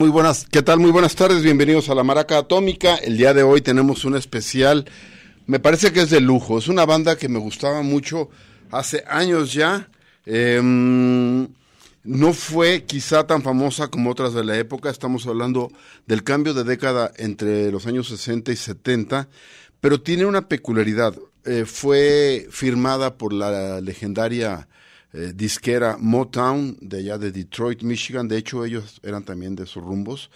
Muy buenas, ¿qué tal? Muy buenas tardes, bienvenidos a la Maraca Atómica. El día de hoy tenemos un especial, me parece que es de lujo, es una banda que me gustaba mucho hace años ya. Em, no fue quizá tan famosa como otras de la época, estamos hablando del cambio de década entre los años 60 y 70, pero tiene una peculiaridad. Eh, fue firmada por la legendaria eh, disquera Motown de allá de Detroit, Michigan. De hecho, ellos eran también de sus rumbos.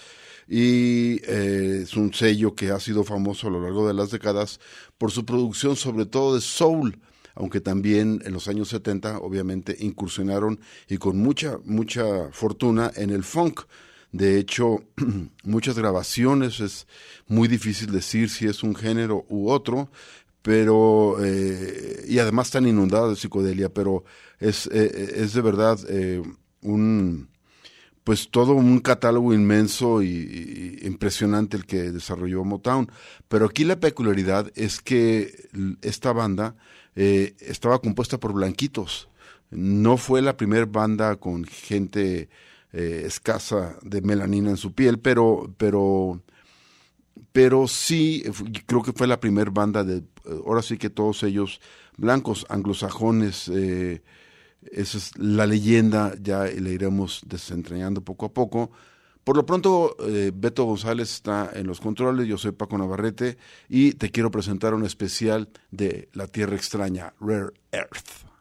Y eh, es un sello que ha sido famoso a lo largo de las décadas por su producción, sobre todo de soul, aunque también en los años 70, obviamente, incursionaron y con mucha, mucha fortuna en el funk. De hecho, muchas grabaciones es muy difícil decir si es un género u otro, pero eh, y además están inundadas de psicodelia, pero es, eh, es de verdad eh, un pues todo un catálogo inmenso y, impresionante el que desarrolló Motown. Pero aquí la peculiaridad es que esta banda estaba compuesta por blanquitos. No fue la primera banda con gente escasa de melanina en su piel, pero, pero pero sí, creo que fue la primera banda de, ahora sí que todos ellos blancos, anglosajones, eh, esa es la leyenda, ya le iremos desentrañando poco a poco. Por lo pronto, eh, Beto González está en los controles, yo soy Paco Navarrete y te quiero presentar un especial de La Tierra Extraña, Rare Earth.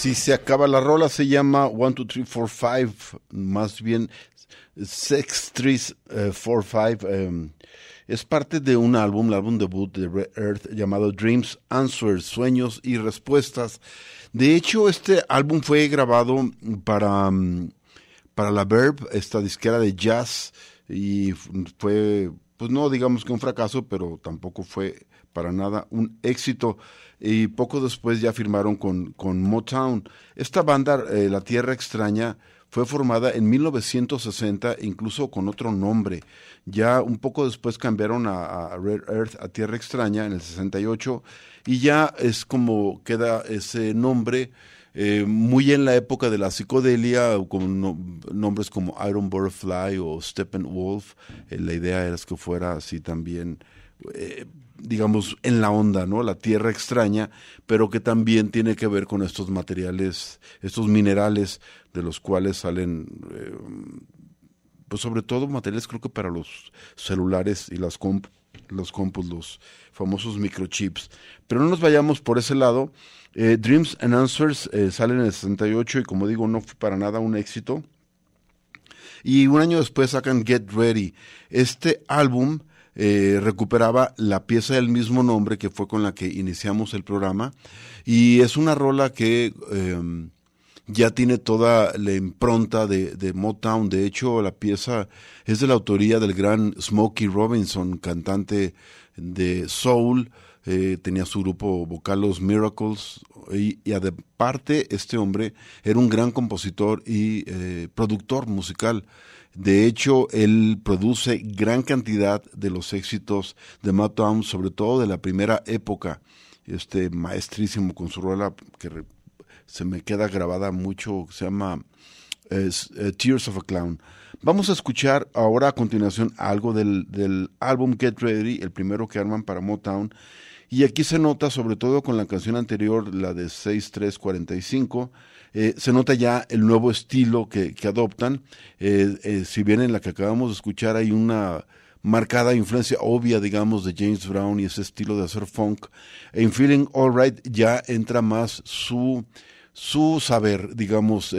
Así se acaba la rola, se llama 1, 2, 3, 4, 5, más bien Sex 3, 4, 5. es parte de un álbum, el álbum debut de Red Earth llamado Dreams, Answers, Sueños y Respuestas. De hecho, este álbum fue grabado para, mm, para la Verb, esta disquera de jazz, y fue, pues no digamos que un fracaso, pero tampoco fue para nada un éxito y poco después ya firmaron con, con Motown. Esta banda, eh, La Tierra Extraña, fue formada en 1960, incluso con otro nombre. Ya un poco después cambiaron a, Red Earth, a Tierra Extraña, en el 68, y ya es como queda ese nombre. Eh, muy en la época de la psicodelia, con nombres como Iron Butterfly o Steppenwolf, eh, la idea era que fuera así también eh, digamos, en la onda, ¿no? La tierra extraña, pero que también tiene que ver con estos materiales, estos minerales de los cuales salen, eh, pues sobre todo materiales creo que para los celulares y las comp los compus, los famosos microchips. Pero no nos vayamos por ese lado. Eh, Dreams and Answers eh, salen en el 68 y como digo, no fue para nada un éxito. Y un año después sacan Get Ready. Este álbum eh, recuperaba la pieza del mismo nombre que fue con la que iniciamos el programa y es una rola que em, ya tiene toda la impronta de, de, Motown. De hecho, la pieza es de la autoría del gran Smokey Robinson, cantante de soul. Eh, tenía su grupo vocal Los Miracles y, y aparte este hombre era un gran compositor y eh, productor musical. De hecho, él produce gran cantidad de los éxitos de Motown, sobre todo de la primera época. Este maestrísimo con su rola que se me queda grabada mucho, se llama eh, Tears of a Clown. Vamos a escuchar ahora a continuación algo del, del álbum Get Ready, el primero que arman para Motown. Y aquí se nota, sobre todo con la canción anterior, la de 6345, eh, se nota ya el nuevo estilo que, adoptan. Eh, eh, si bien en la que acabamos de escuchar hay una marcada influencia obvia, digamos, de James Brown y ese estilo de hacer funk, en Feeling Alright ya entra más su, su saber, digamos,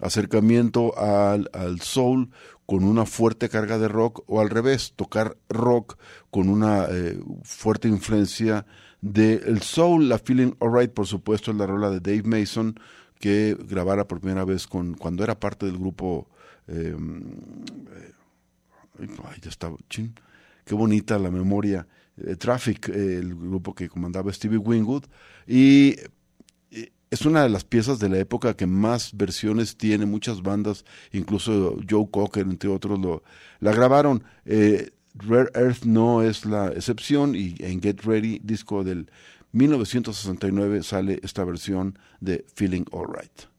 acercamiento al, al soul con una fuerte carga de rock o al revés, tocar rock con una fuerte influencia del soul. La Feeling Alright, por supuesto, es la rola de Dave Mason, que grabara por primera vez con cuando era parte del grupo em, eh, ay, ya estaba chin, qué bonita la memoria eh, Traffic el grupo que comandaba Stevie Wingwood y es una de las piezas de la época que más versiones tiene, muchas bandas, incluso Joe Cocker, entre otros, lo, la grabaron. Eh, Rare Earth no es la excepción y en Get Ready, disco del 1969 sale esta versión de Feeling Alright.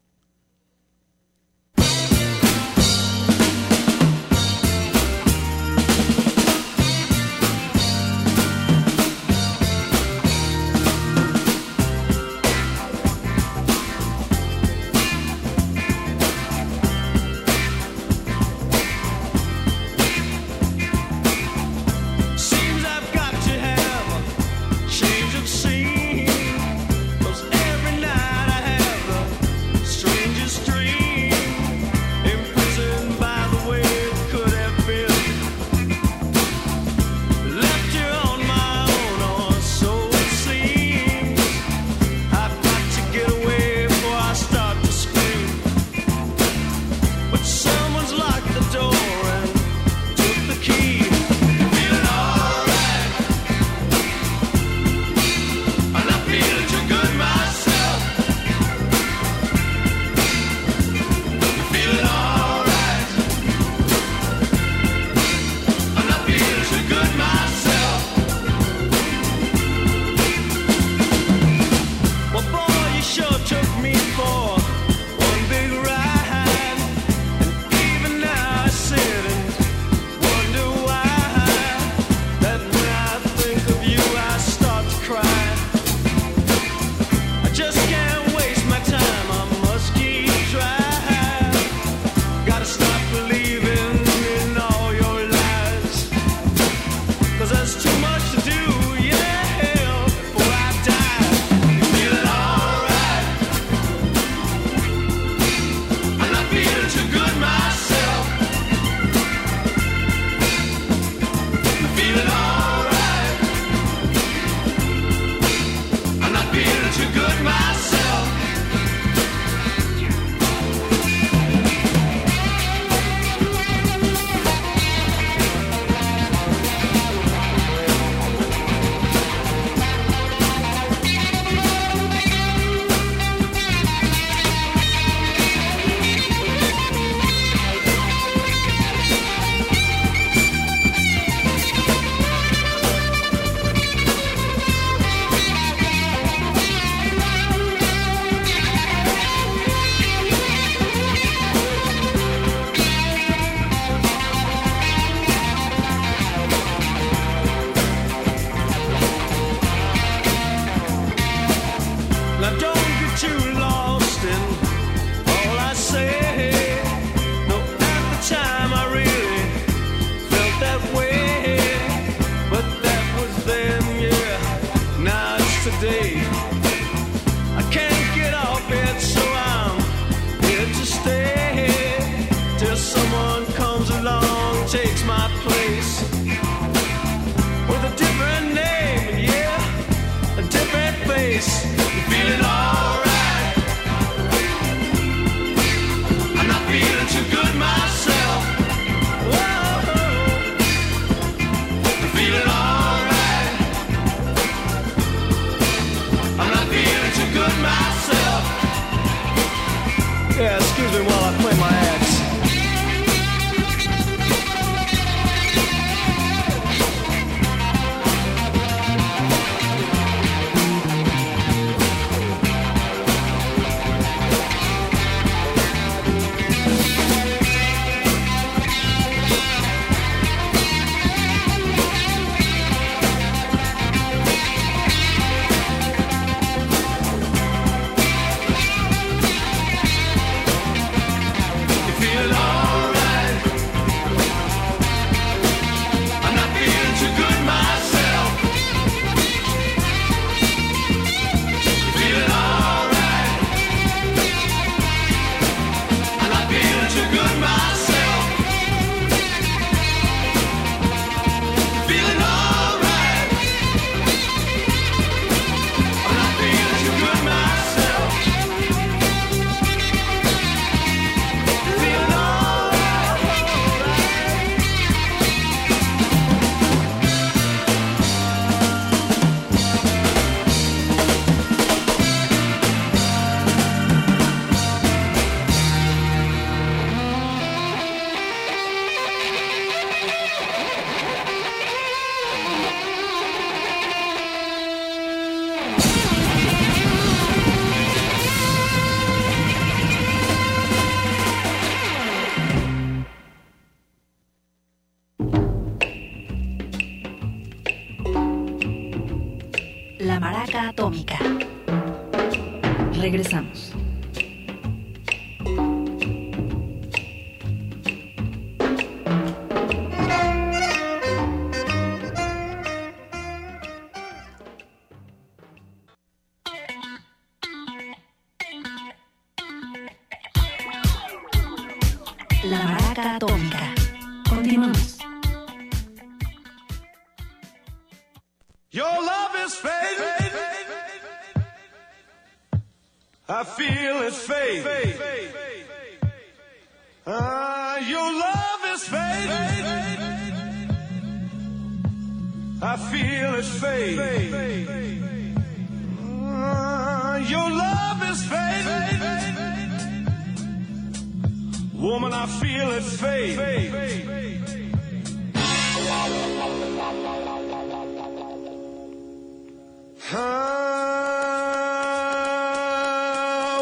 feel it fade. Uh, your love is fading. Woman, I feel it fade. Uh,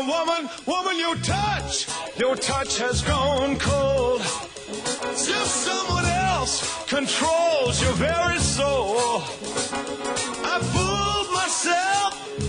woman, woman, your touch, your touch has gone cold. Just someone else impulse controls your very soul. I fooled myself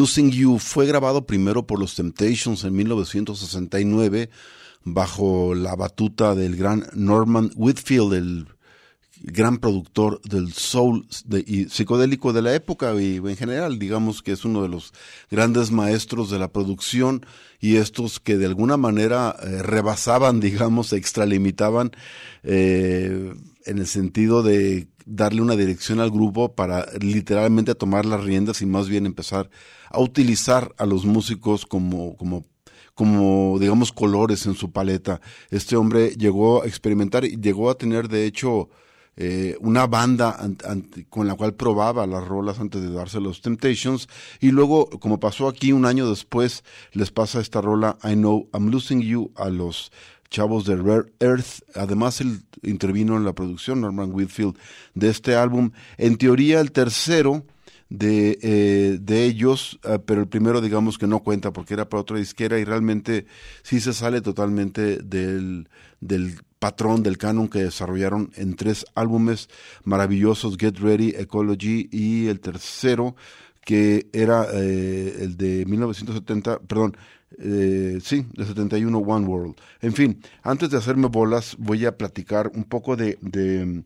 Losing You fue grabado primero por los Temptations en 1969 bajo la batuta del gran Norman Whitfield, el gran productor del soul y psicodélico de la época y en general, digamos que es uno de los grandes maestros de la producción y estos que de alguna manera eh, rebasaban, digamos, extralimitaban eh, en el sentido de darle una dirección al grupo para literalmente tomar las riendas y más bien empezar a utilizar a los músicos como, como como digamos colores en su paleta. Este hombre llegó a experimentar y llegó a tener de hecho eh, una banda con la cual probaba las rolas antes de darse los Temptations y luego como pasó aquí un año después les pasa esta rola I Know I'm Losing You a los chavos de Rare Earth. Además, él intervino en la producción, Norman Whitfield, de este álbum. En teoría, el tercero de, eh, de ellos, eh, pero el primero, digamos que no cuenta porque era para otra disquera y realmente sí se sale totalmente del, del patrón del canon que desarrollaron en tres álbumes maravillosos, Get Ready, Ecology y el tercero que era eh, el de 1970, perdón, eh, sí, de 71 One World. En fin, antes de hacerme bolas, voy a platicar un poco de, de,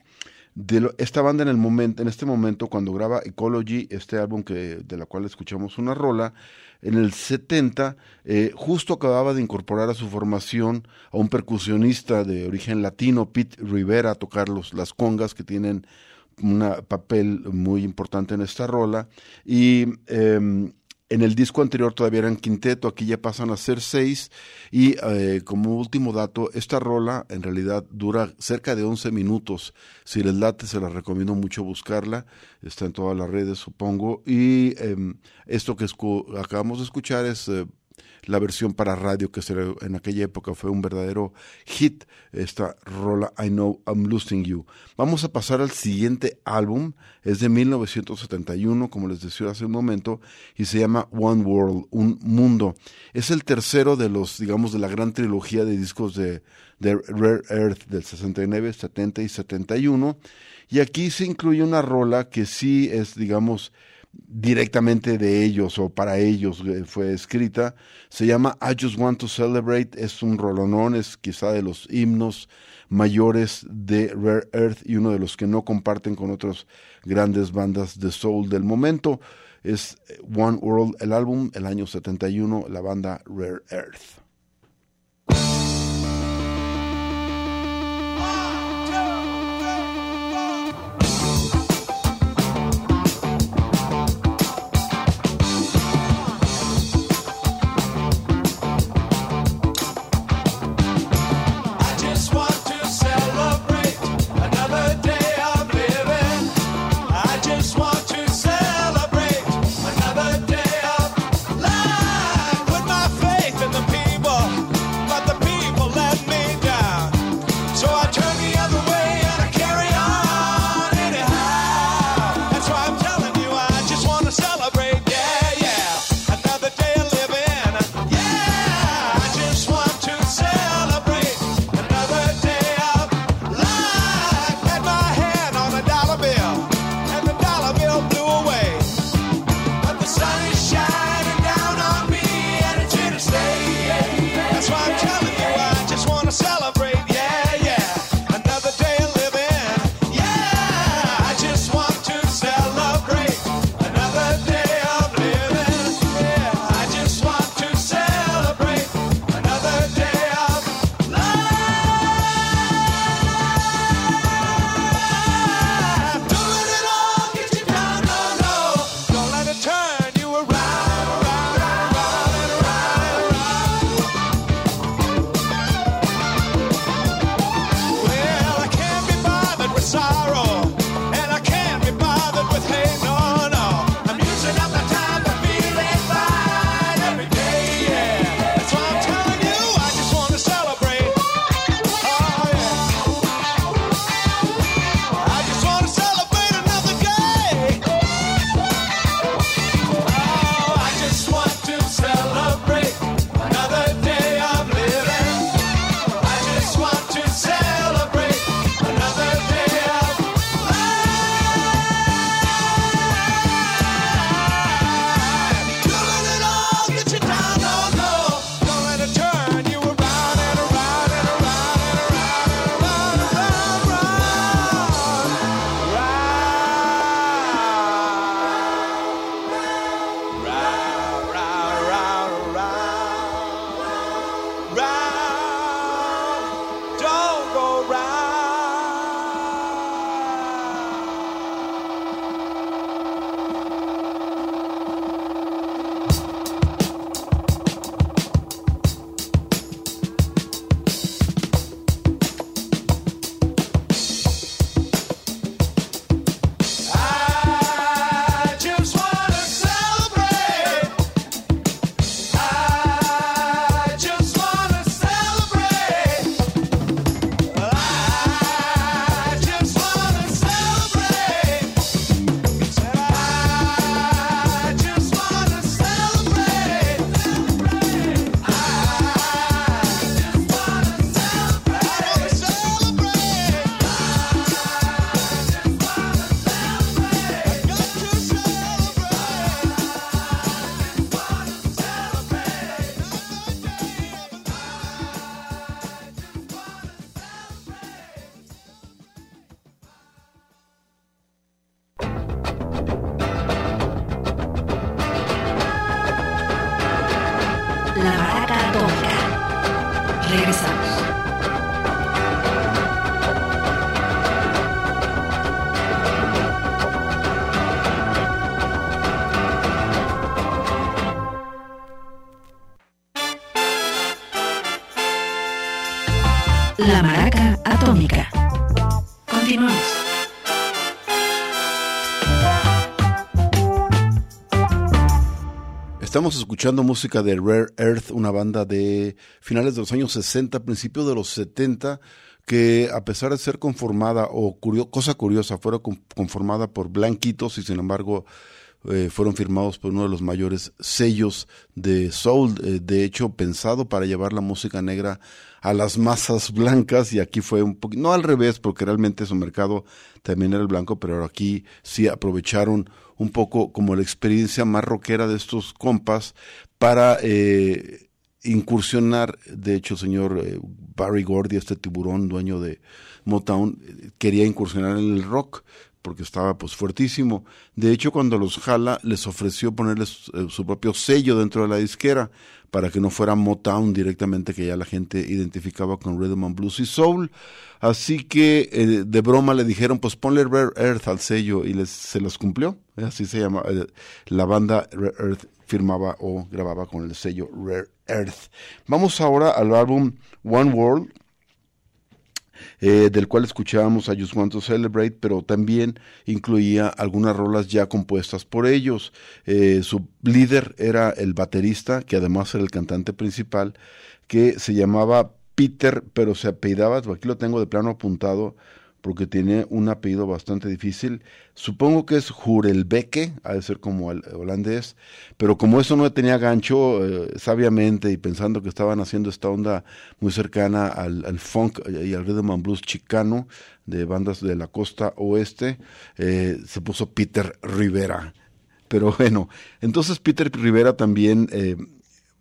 esta banda en el momento, en este momento, cuando graba Ecology, este álbum que, de la cual escuchamos una rola, en el 70, eh, justo acababa de incorporar a su formación a un percusionista de origen latino, Pete Rivera, a tocar los, las congas que tienen un papel muy importante en esta rola. Y em, en el disco anterior todavía eran quinteto, aquí ya pasan a ser seis. Y eh, como último dato, esta rola en realidad dura cerca de 11 minutos. Si les late, se la recomiendo mucho buscarla. Está en todas las redes, supongo. Y em, esto que acabamos de escuchar es eh, la versión para radio que en aquella época fue un verdadero hit, esta rola I Know I'm Losing You. Vamos a pasar al siguiente álbum, es de 1971, como les decía hace un momento, y se llama One World, Un Mundo. Es el tercero de los, digamos, de la gran trilogía de discos de, de Rare Earth del 69, 70 y 71, y aquí se incluye una rola que sí es, digamos, directamente de ellos o para ellos eh, fue escrita. Se llama I Just Want to Celebrate, es un rolonón, es quizá de los himnos mayores de Rare Earth y uno de los que no comparten con otras grandes bandas de soul del momento. Es One World, el álbum, el año 71, la banda Rare Earth. Estamos escuchando música de Rare Earth, una banda de finales de los años 60, principios de los 70, que a pesar de ser conformada, o cosa curiosa, fuera conformada por blanquitos y sin embargo eh, fueron firmados por uno de los mayores sellos de soul, eh, de hecho pensado para llevar la música negra a las masas blancas y aquí fue un poquito, no al revés, porque realmente su mercado también era el blanco, pero aquí sí aprovecharon un poco como la experiencia más rockera de estos compas para eh, incursionar, de hecho el señor Barry Gordy, este tiburón dueño de Motown, quería incursionar en el rock, porque estaba pues fuertísimo. De hecho, cuando los jala, les ofreció ponerles eh, su propio sello dentro de la disquera para que no fuera Motown directamente, que ya la gente identificaba con Rhythm and Blues y Soul. Así que eh, de broma le dijeron, pues ponle Rare Earth al sello y les, se los cumplió. Así se llama. Eh, la banda Rare Earth firmaba o grababa con el sello Rare Earth. Vamos ahora al álbum One World eh, del cual escuchábamos a Just Want to Celebrate, pero también incluía algunas rolas ya compuestas por ellos. Eh, su líder era el baterista, que además era el cantante principal, que se llamaba Peter, pero se apellidaba, aquí lo tengo de plano apuntado, porque tiene un apellido bastante difícil. Supongo que es Jurelbeke, ha de ser como holandés, pero como eso no tenía gancho, eh, sabiamente y pensando que estaban haciendo esta onda muy cercana al, funk y al rhythm and blues chicano de bandas de la costa oeste, eh, se puso Peter Rivera. Pero bueno, entonces Peter Rivera también eh,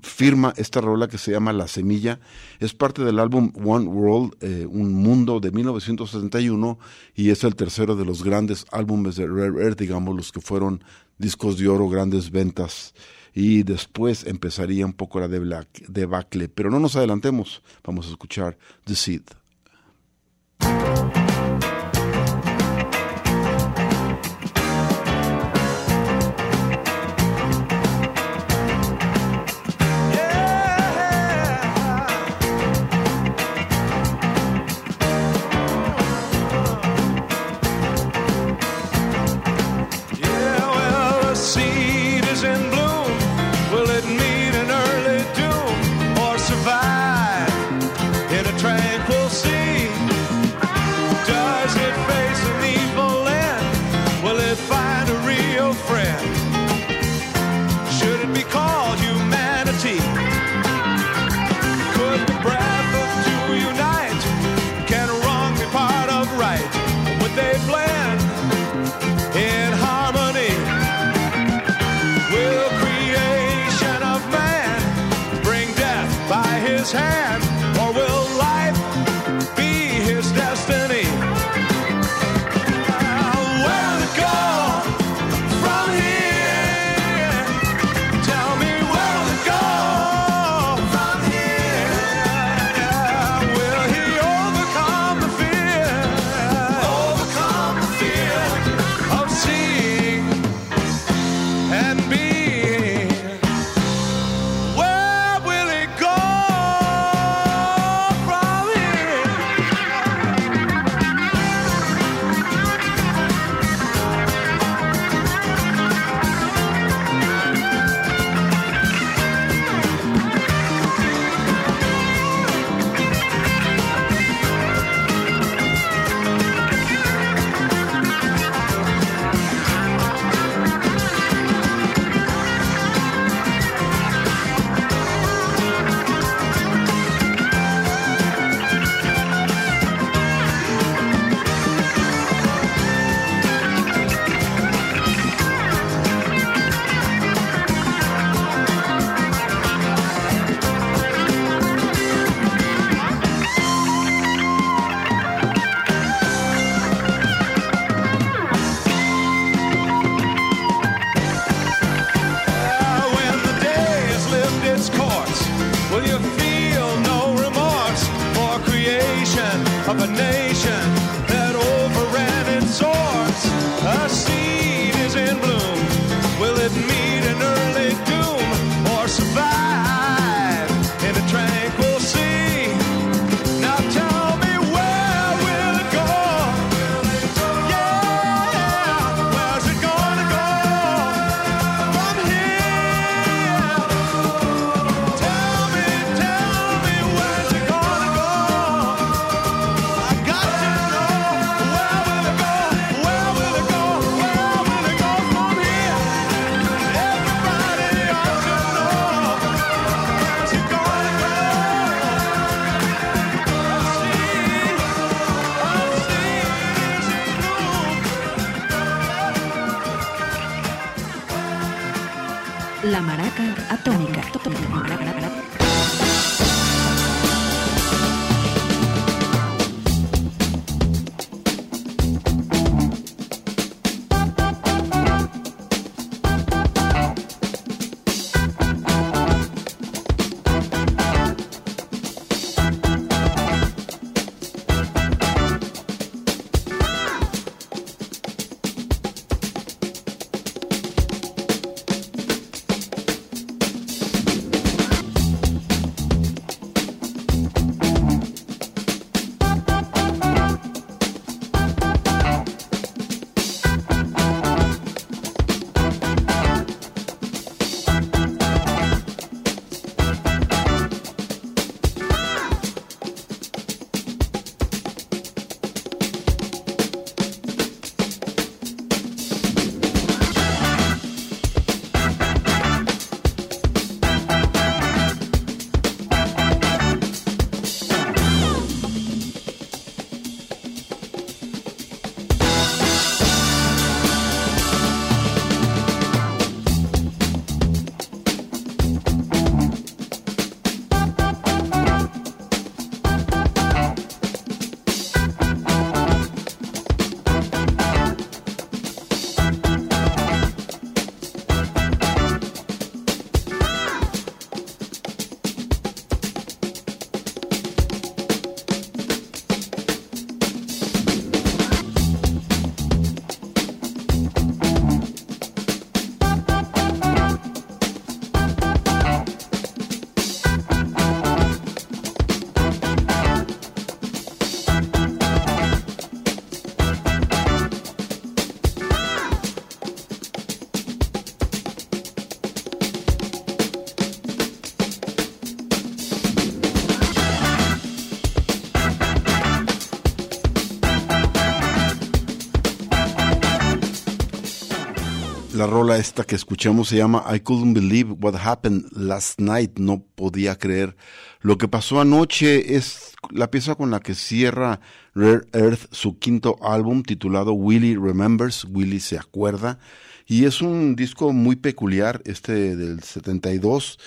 firma esta rola que se llama La Semilla. Es parte del álbum One World, eh, Un Mundo de 1961 y es el tercero de los grandes álbumes de Rare Earth, digamos, los que fueron discos de oro, grandes ventas. Y después empezaría un poco la debacle. Pero no nos adelantemos, vamos a escuchar The Seed. his hand. Rola esta que escuchamos se llama I Couldn't Believe What Happened Last Night. No podía creer lo que pasó anoche. Es la pieza con la que cierra Rare Earth su quinto álbum titulado Willie Remembers. Willie se acuerda. Y es un disco muy peculiar, este del 72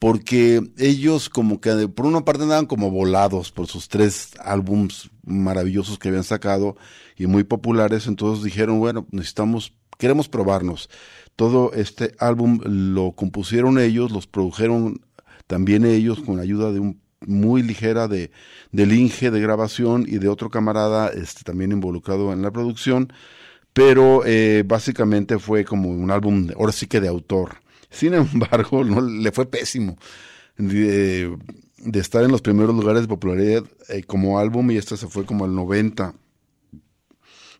porque ellos como que por una parte andaban como volados por sus tres álbums maravillosos que habían sacado y muy populares, entonces dijeron, bueno, necesitamos, queremos probarnos. Todo este álbum lo compusieron ellos, los produjeron también ellos con ayuda de un muy ligera de del Inge de grabación y de otro camarada este también involucrado en la producción, pero eh, básicamente fue como un álbum, ahora sí que de autor sin embargo, no le fue pésimo de, estar en los primeros lugares de popularidad eh, como álbum y este se fue como al 90.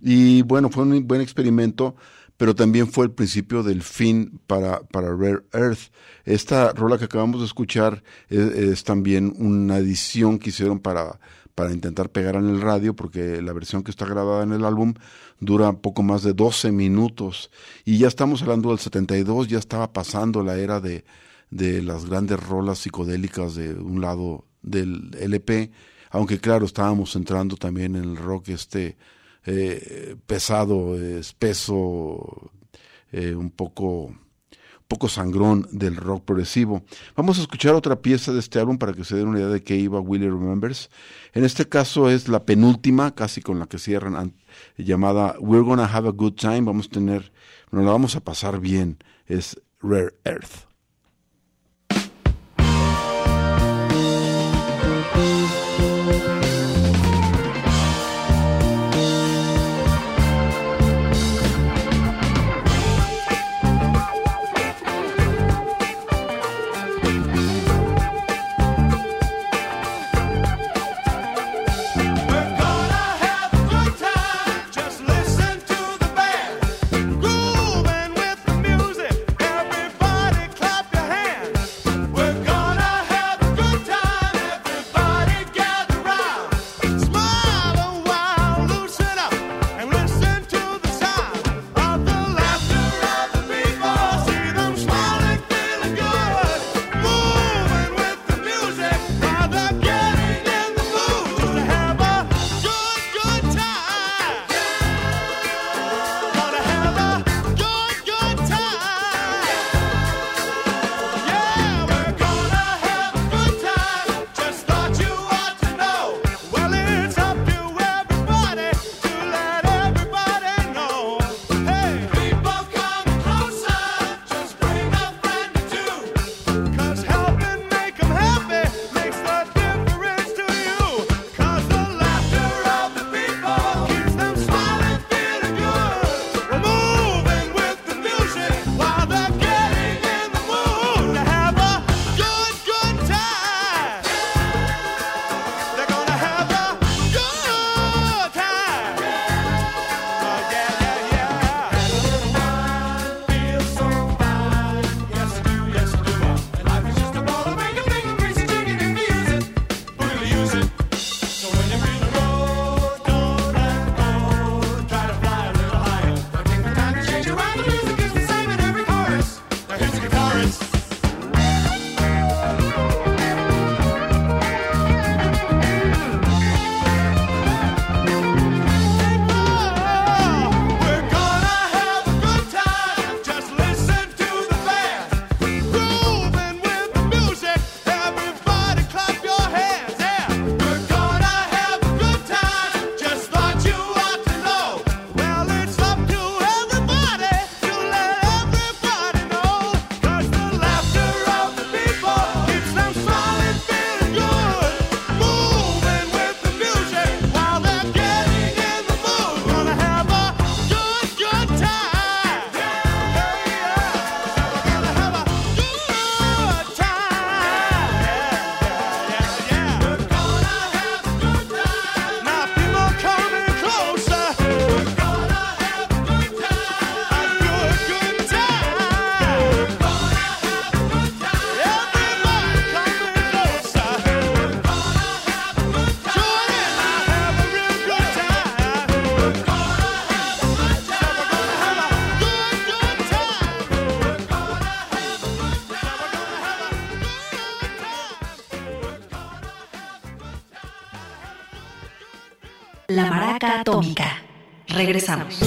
Y bueno, fue un buen experimento, pero también fue el principio del fin para, para Rare Earth. Esta rola que acabamos de escuchar es también una edición que hicieron para para intentar pegar en el radio, porque la versión que está grabada en el álbum dura poco más de 12 minutos. Y ya estamos hablando del 72, ya estaba pasando la era de, de las grandes rolas psicodélicas de un lado del LP, aunque claro, estábamos entrando también en el rock este eh, pesado, espeso, eh, un poco poco sangrón del rock progresivo. Vamos a escuchar otra pieza de este álbum para que se den una idea de qué iba Willie Remembers. En este caso es la penúltima, casi con la que cierran, llamada We're Gonna Have a Good Time. Vamos a tener, nos la vamos a pasar bien. Es Rare Earth. Atómica. Regresamos.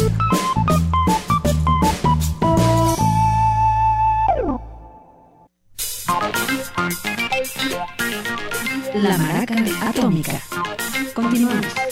La Maraca Atómica. Continuamos.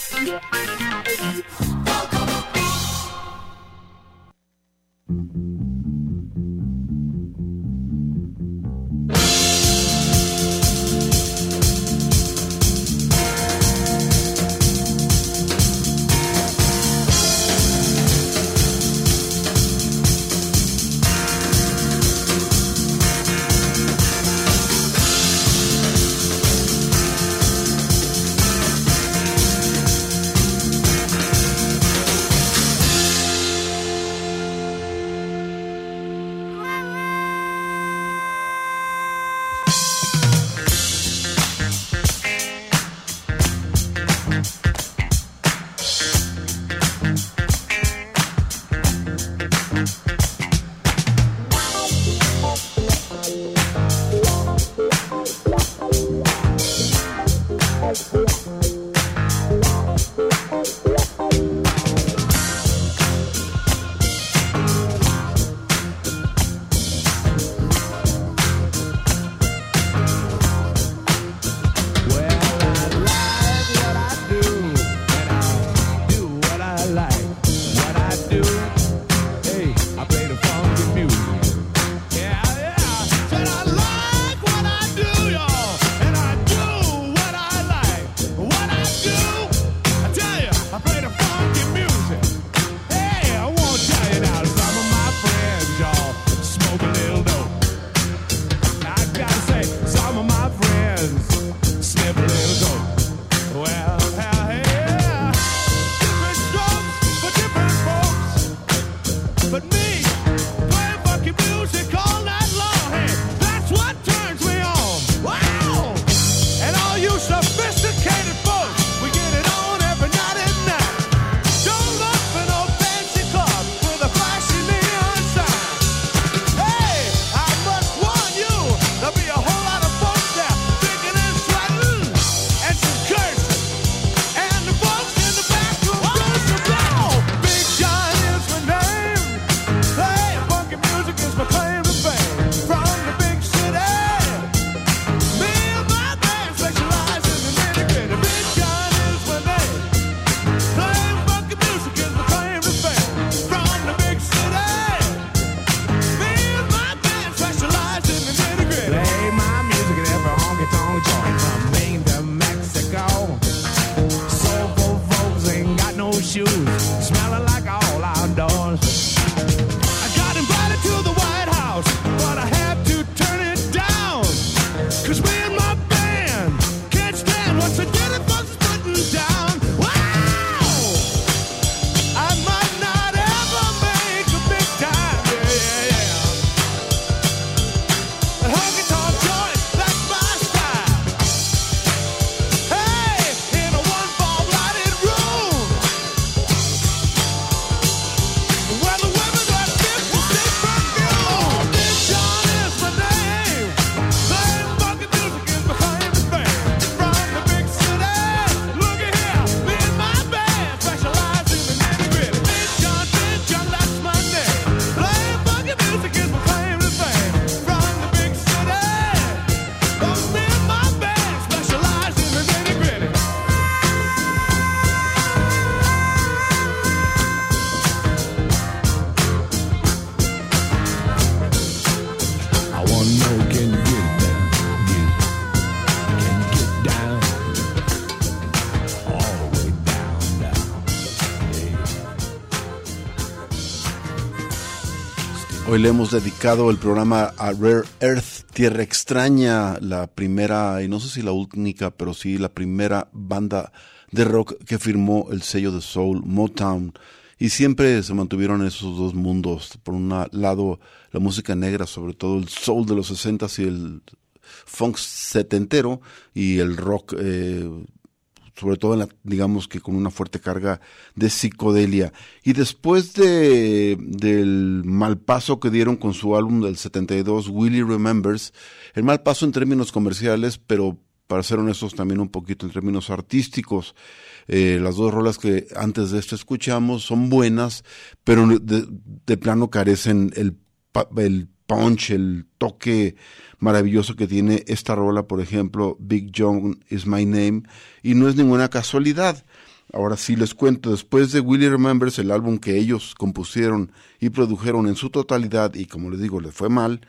Hoy le hemos dedicado el programa a Rare Earth, Tierra Extraña, la primera, y no sé si la única, pero sí la primera banda de rock que firmó el sello de soul Motown. Y siempre se mantuvieron esos dos mundos. Por un lado, la música negra, sobre todo el soul de los 60 y el funk setentero, y el rock eh, sobre todo en la, digamos que con una fuerte carga de psicodelia. Y después de, del mal paso que dieron con su álbum del 72, Willie Remembers, el mal paso en términos comerciales, pero para ser honestos también un poquito en términos artísticos. Eh, las dos rolas que antes de esto escuchamos son buenas, pero de, plano carecen el, el punch, el toque maravilloso que tiene esta rola, por ejemplo, Big John is My Name, y no es ninguna casualidad. Ahora sí les cuento, después de Willie Remembers, el álbum que ellos compusieron y produjeron en su totalidad, y como les digo, les fue mal,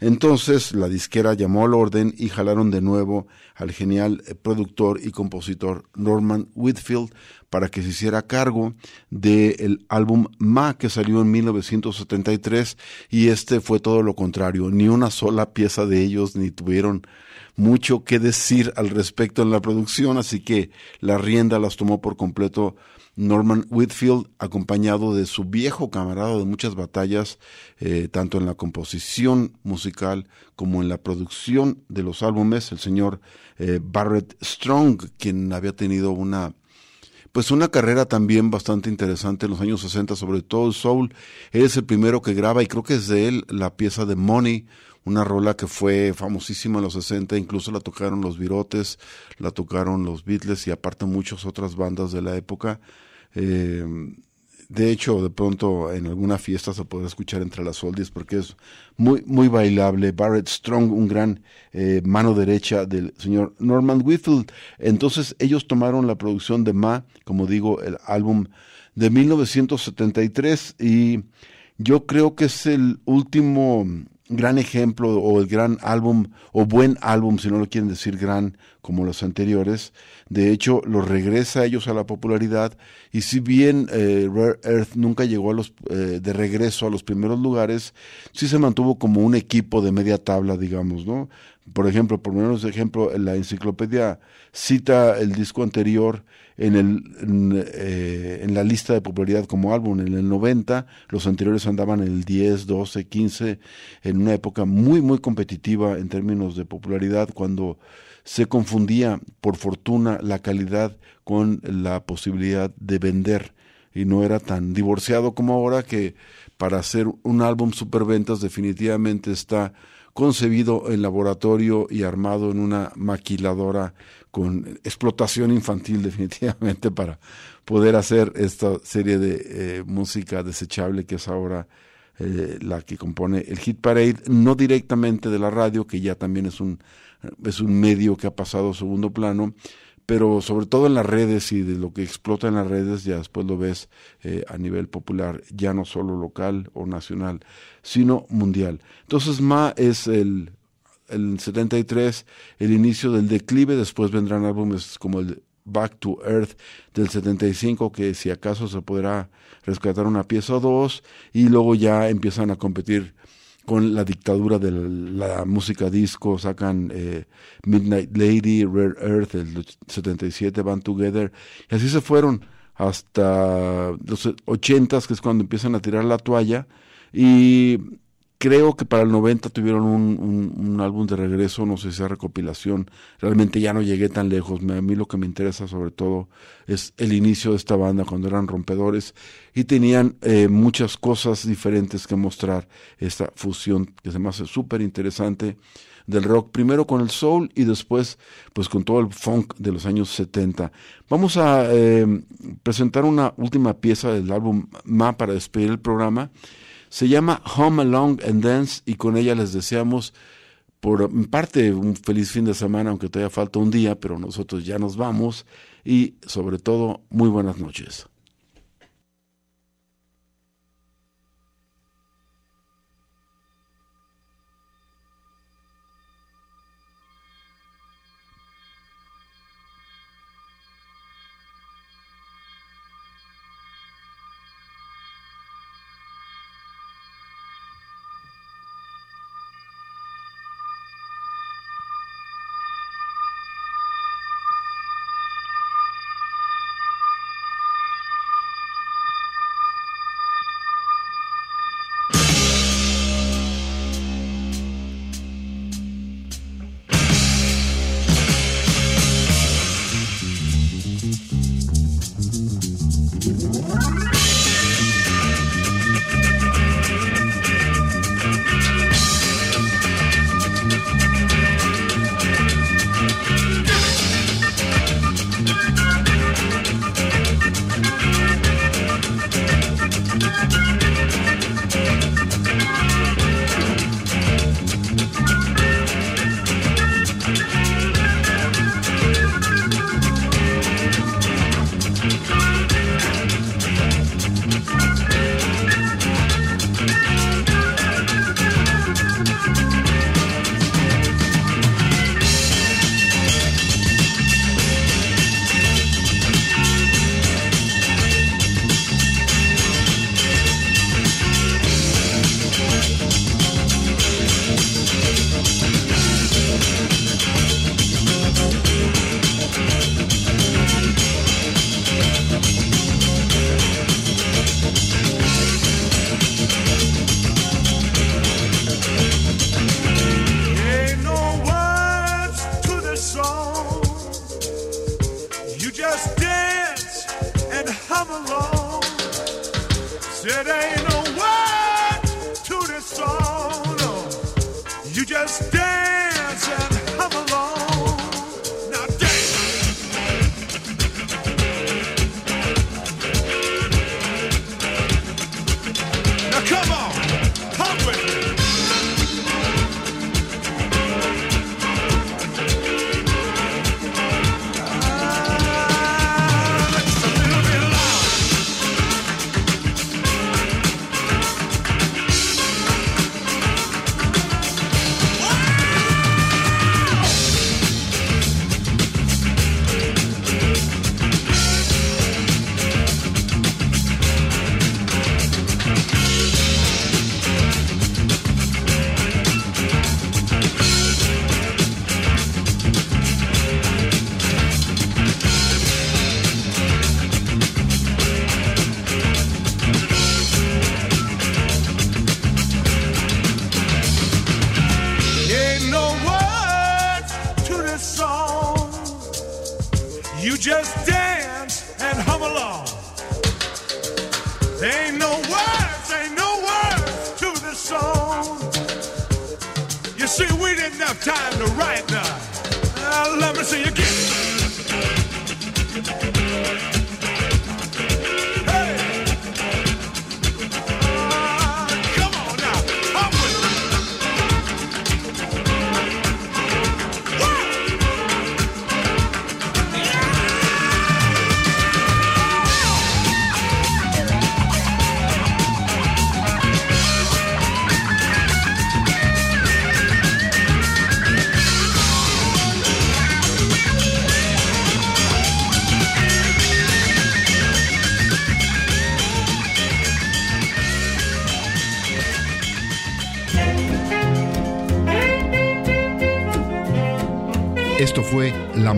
entonces la disquera llamó al orden y jalaron de nuevo al genial eh, productor y compositor Norman Whitfield para que se hiciera cargo del álbum Ma que salió en 1973 y este fue todo lo contrario, ni una sola pieza de ellos ni tuvieron mucho que decir al respecto en la producción, así que la rienda las tomó por completo Norman Whitfield, acompañado de su viejo camarada de muchas batallas, eh, tanto en la composición musical como en la producción de los álbumes, el señor eh, Barrett Strong, quien había tenido una pues una carrera también bastante interesante en los años 60, sobre todo el soul. Él es el primero que graba y creo que es de él la pieza de Money, una rola que fue famosísima en los 60, incluso la tocaron los Virotes, la tocaron los Beatles y aparte muchas otras bandas de la época. Eh, de hecho, de pronto en alguna fiesta se podrá escuchar entre las oldies porque es muy, muy bailable. Barrett Strong, un gran eh, mano derecha del señor Norman Whitfield. Entonces ellos tomaron la producción de Ma, como digo, el álbum de 1973 y yo creo que es el último gran ejemplo o el gran álbum o buen álbum, si no lo quieren decir gran como los anteriores. De hecho, lo regresa a ellos a la popularidad y si bien eh, Rare Earth nunca llegó a los, eh, de regreso a los primeros lugares, sí se mantuvo como un equipo de media tabla, digamos, ¿no? Por ejemplo, por menos ejemplo, la enciclopedia cita el disco anterior en, el, eh, en, la lista de popularidad como álbum. En el 90, los anteriores andaban en el 10, 12, 15, en una época muy, muy competitiva en términos de popularidad, cuando se confundía, por fortuna, la calidad con la posibilidad de vender. Y no era tan divorciado como ahora que para hacer un álbum superventas definitivamente está concebido en laboratorio y armado en una maquiladora con explotación infantil definitivamente para poder hacer esta serie de eh, música desechable que es ahora eh, la que compone el Hit Parade, no directamente de la radio, que ya también es un, es un medio que ha pasado a segundo plano, pero sobre todo en las redes y de lo que explota en las redes, ya después lo ves eh, a nivel popular, ya no solo local o nacional, sino mundial. Entonces Ma es el el 73 el inicio del declive, después vendrán álbumes como el Back to Earth del 75, que si acaso se podrá rescatar una pieza o dos, y luego ya empiezan a competir con la dictadura de la, música disco, sacan eh, Midnight Lady, Rare Earth, el 77, Band Together, y así se fueron hasta los 80, que es cuando empiezan a tirar la toalla, y Creo que para el 90 tuvieron un, un, álbum de regreso, no sé si es recopilación. Realmente ya no llegué tan lejos. A mí lo que me interesa sobre todo es el inicio de esta banda cuando eran rompedores y tenían eh, muchas cosas diferentes que mostrar. Esta fusión que se me hace súper interesante del rock, primero con el soul y después pues con todo el funk de los años 70. Vamos a eh, presentar una última pieza del álbum Ma para despedir el programa. Se llama Home Along and Dance y con ella les deseamos por parte un feliz fin de semana, aunque todavía falta un día, pero nosotros ya nos vamos y sobre todo muy buenas noches.